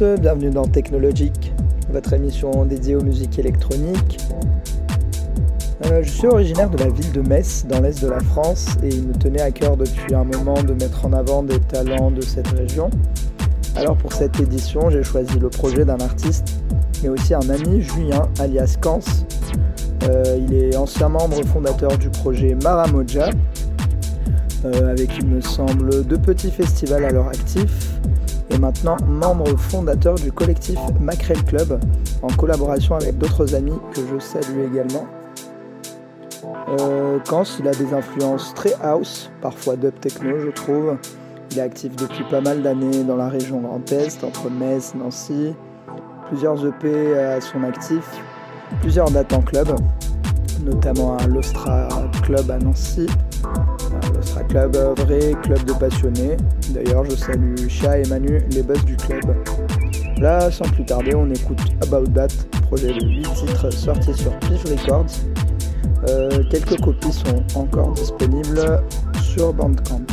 bienvenue dans Technologic, votre émission dédiée aux musiques électroniques. Euh, je suis originaire de la ville de Metz, dans l'est de la France, et il me tenait à cœur depuis un moment de mettre en avant des talents de cette région. Alors pour cette édition, j'ai choisi le projet d'un artiste, mais aussi un ami, Julien, alias Kans. Euh, il est ancien membre fondateur du projet Maramoja, euh, avec il me semble deux petits festivals à leur actif, maintenant membre fondateur du collectif Macrel Club en collaboration avec d'autres amis que je salue également. Euh, Kans, il a des influences très house, parfois dub techno je trouve. Il est actif depuis pas mal d'années dans la région Grand Est, entre Metz, Nancy. Plusieurs EP à son actif, plusieurs dates en club, notamment à l'Ostra Club à Nancy, l'Ostra Club, vrai club de passionnés. D'ailleurs, je salue Chat et Manu, les boss du club. Là, sans plus tarder, on écoute About That, projet de 8 titres sorti sur Pif Records. Euh, quelques copies sont encore disponibles sur Bandcamp.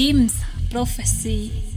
James prophecy.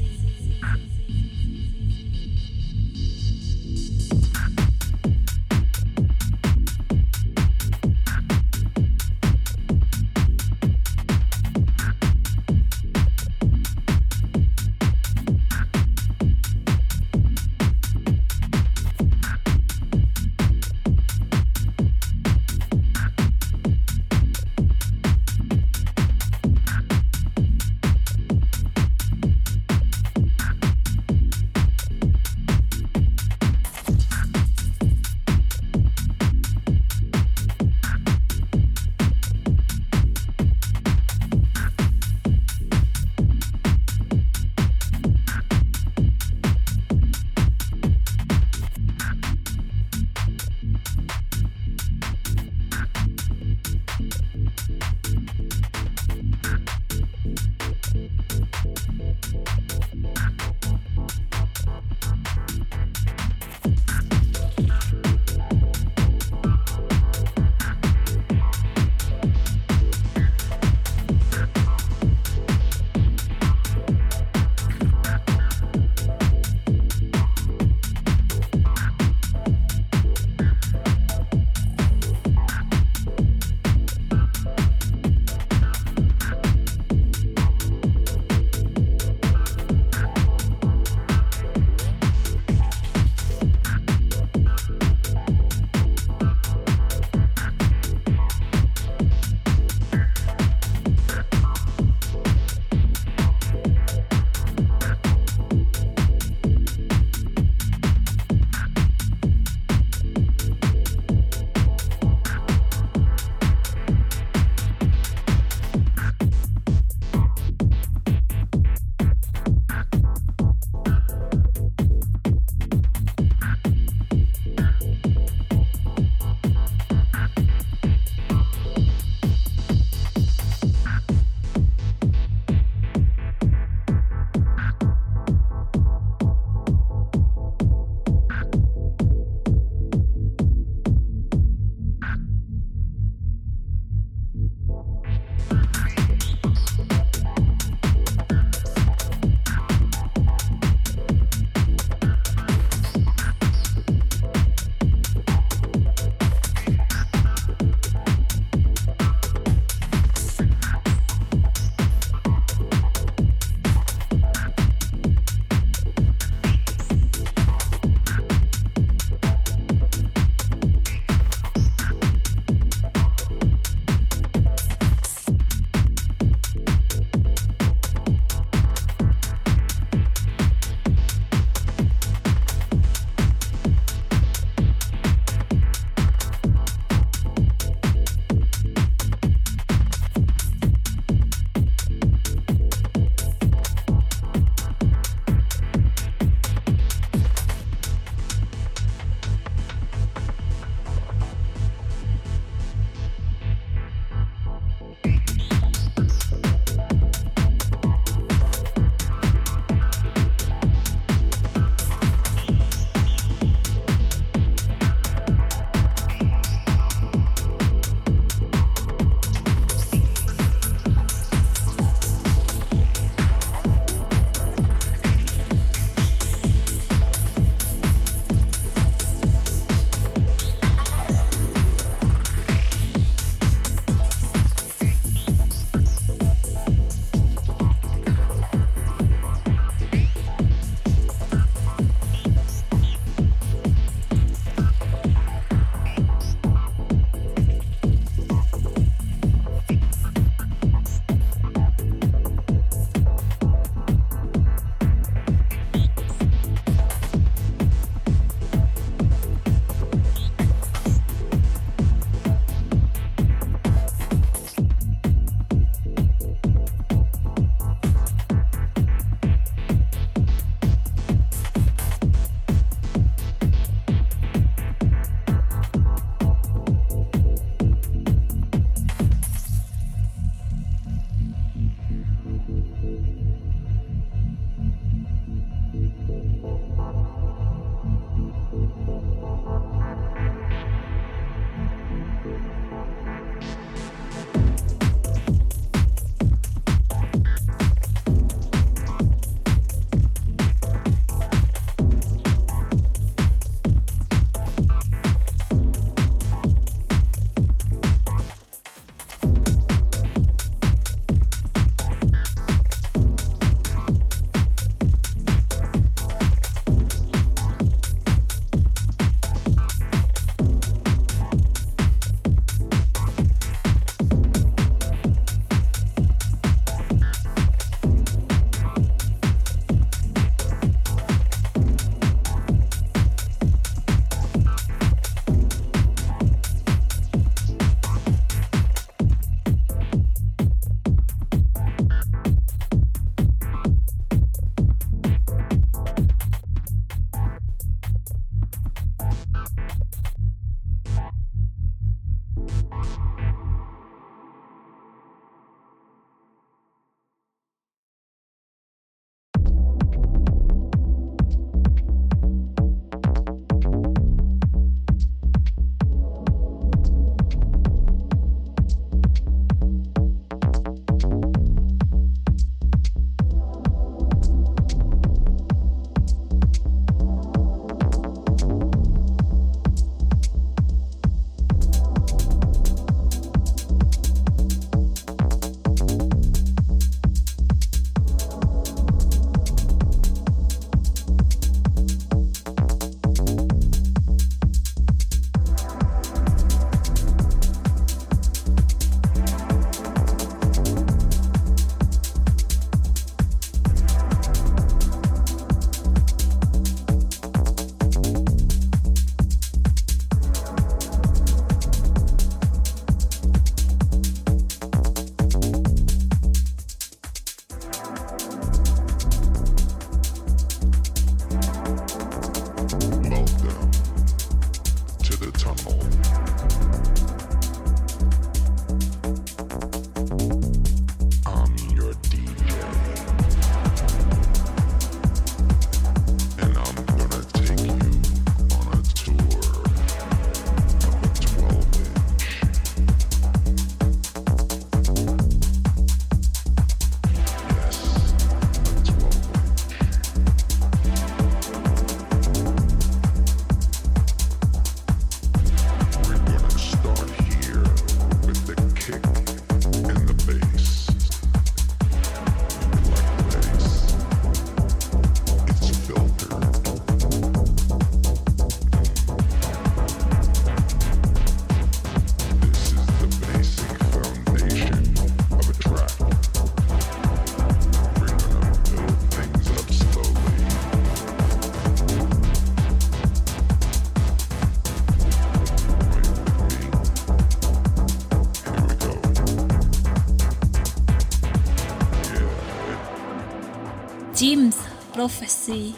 prophecy.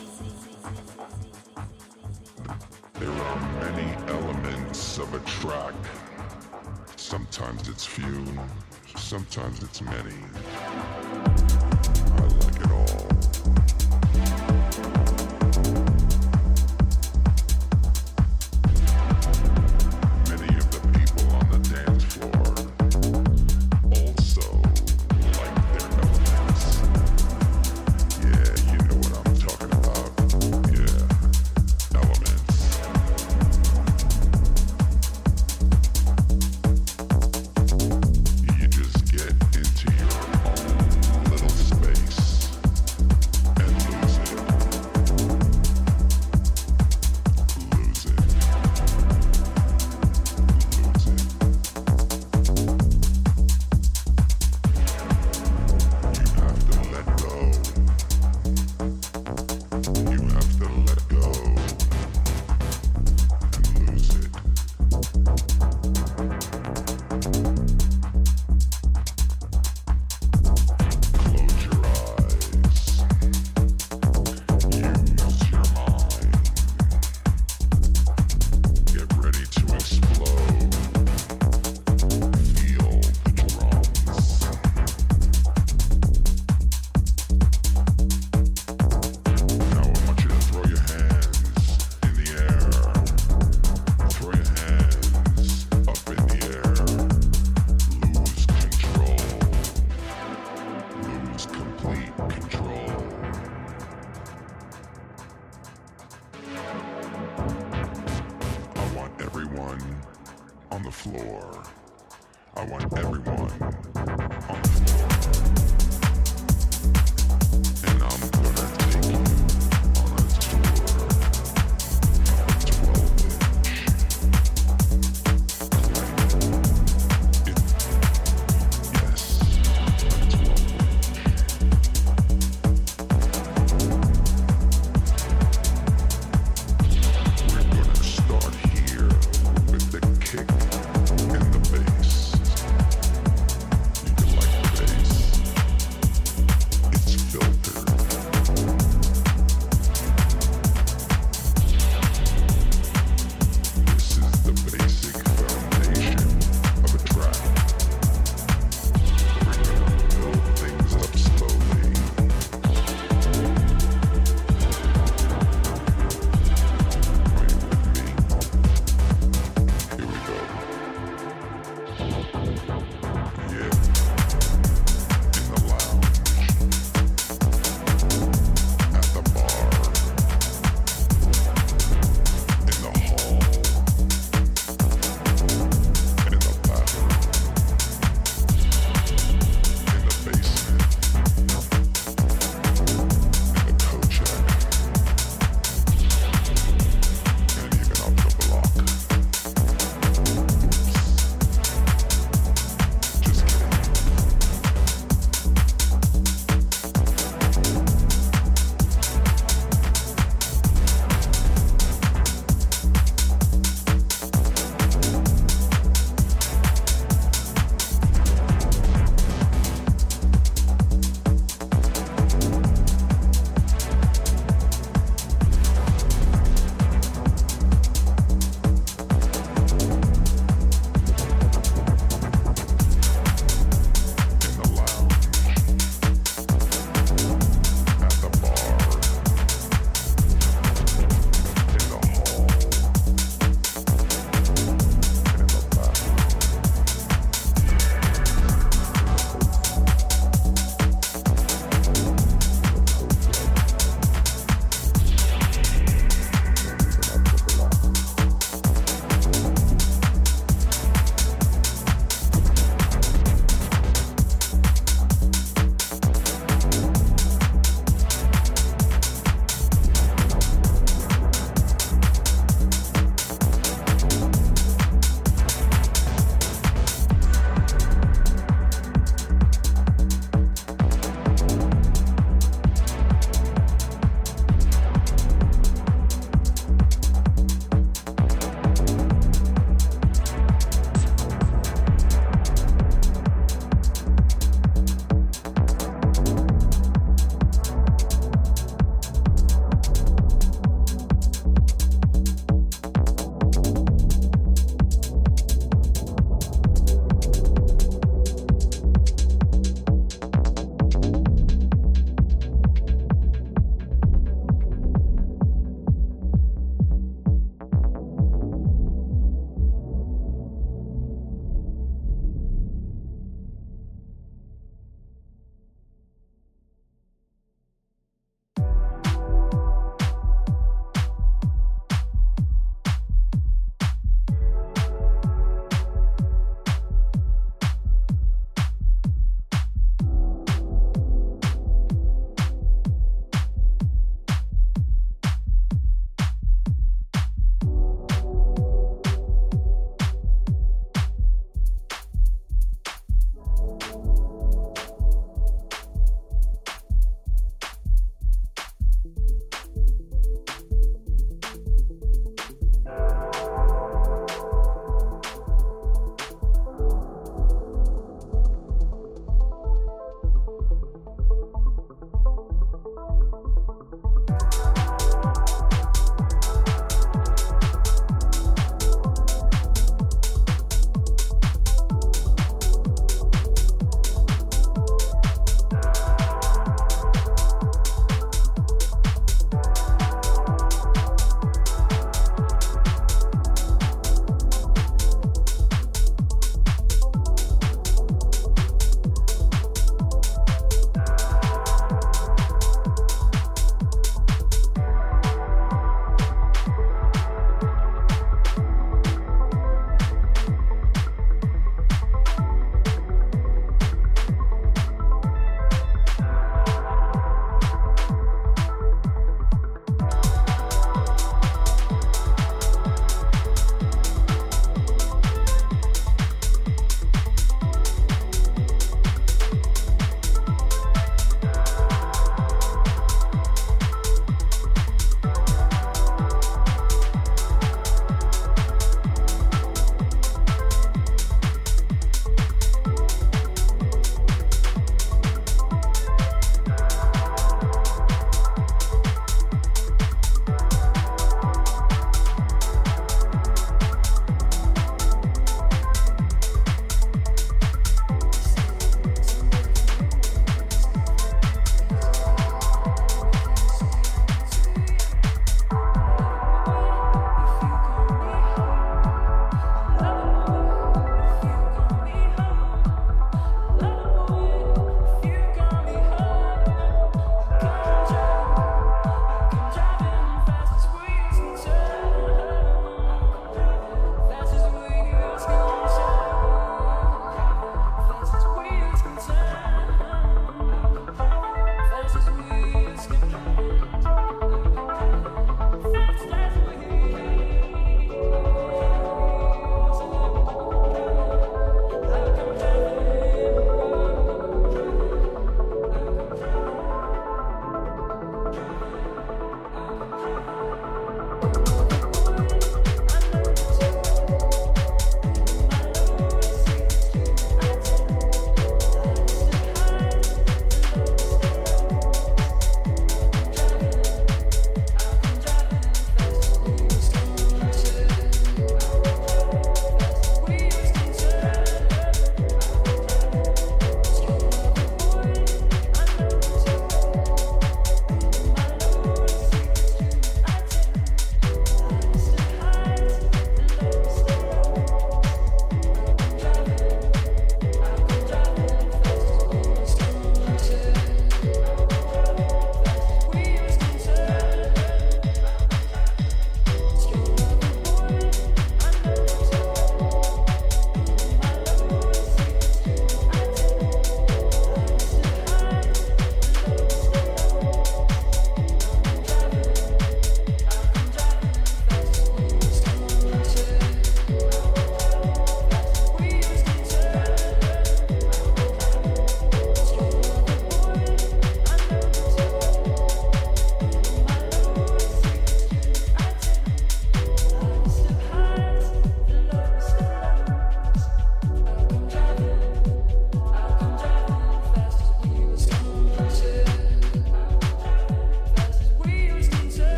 There are many elements of a track. Sometimes it's few, sometimes it's many.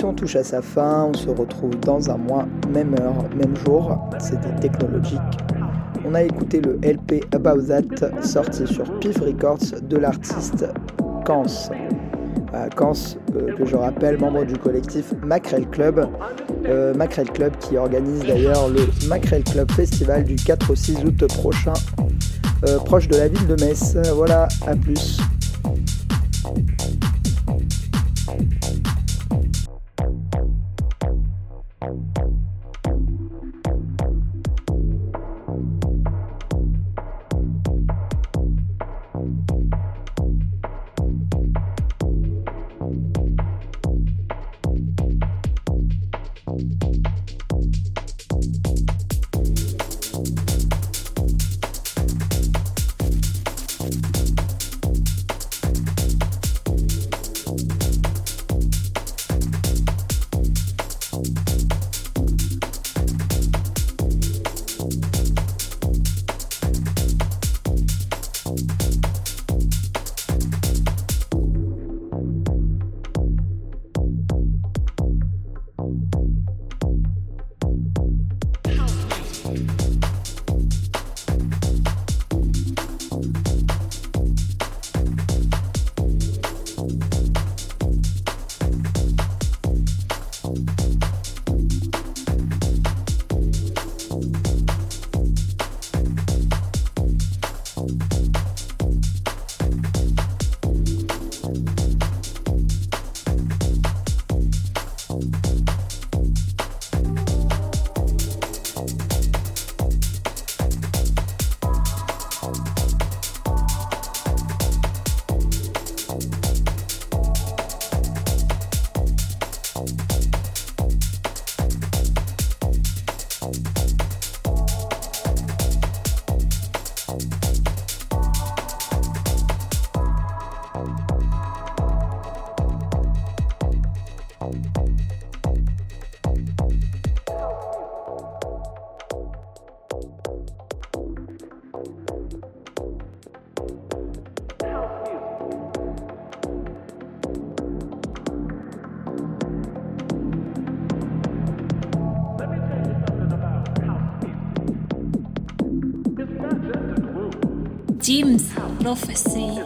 L'émission touche à sa fin, on se retrouve dans un mois, même heure, même jour. C'était technologique. on a écouté le LP About That sorti sur Pif Records de l'artiste Kans. Kans, euh, que je rappelle, membre du collectif Macrel Club. Euh, Macrel Club qui organise d'ailleurs le Macrel Club Festival du 4 au 6 août prochain, euh, proche de la ville de Metz. Voilà, à plus. Prophecy.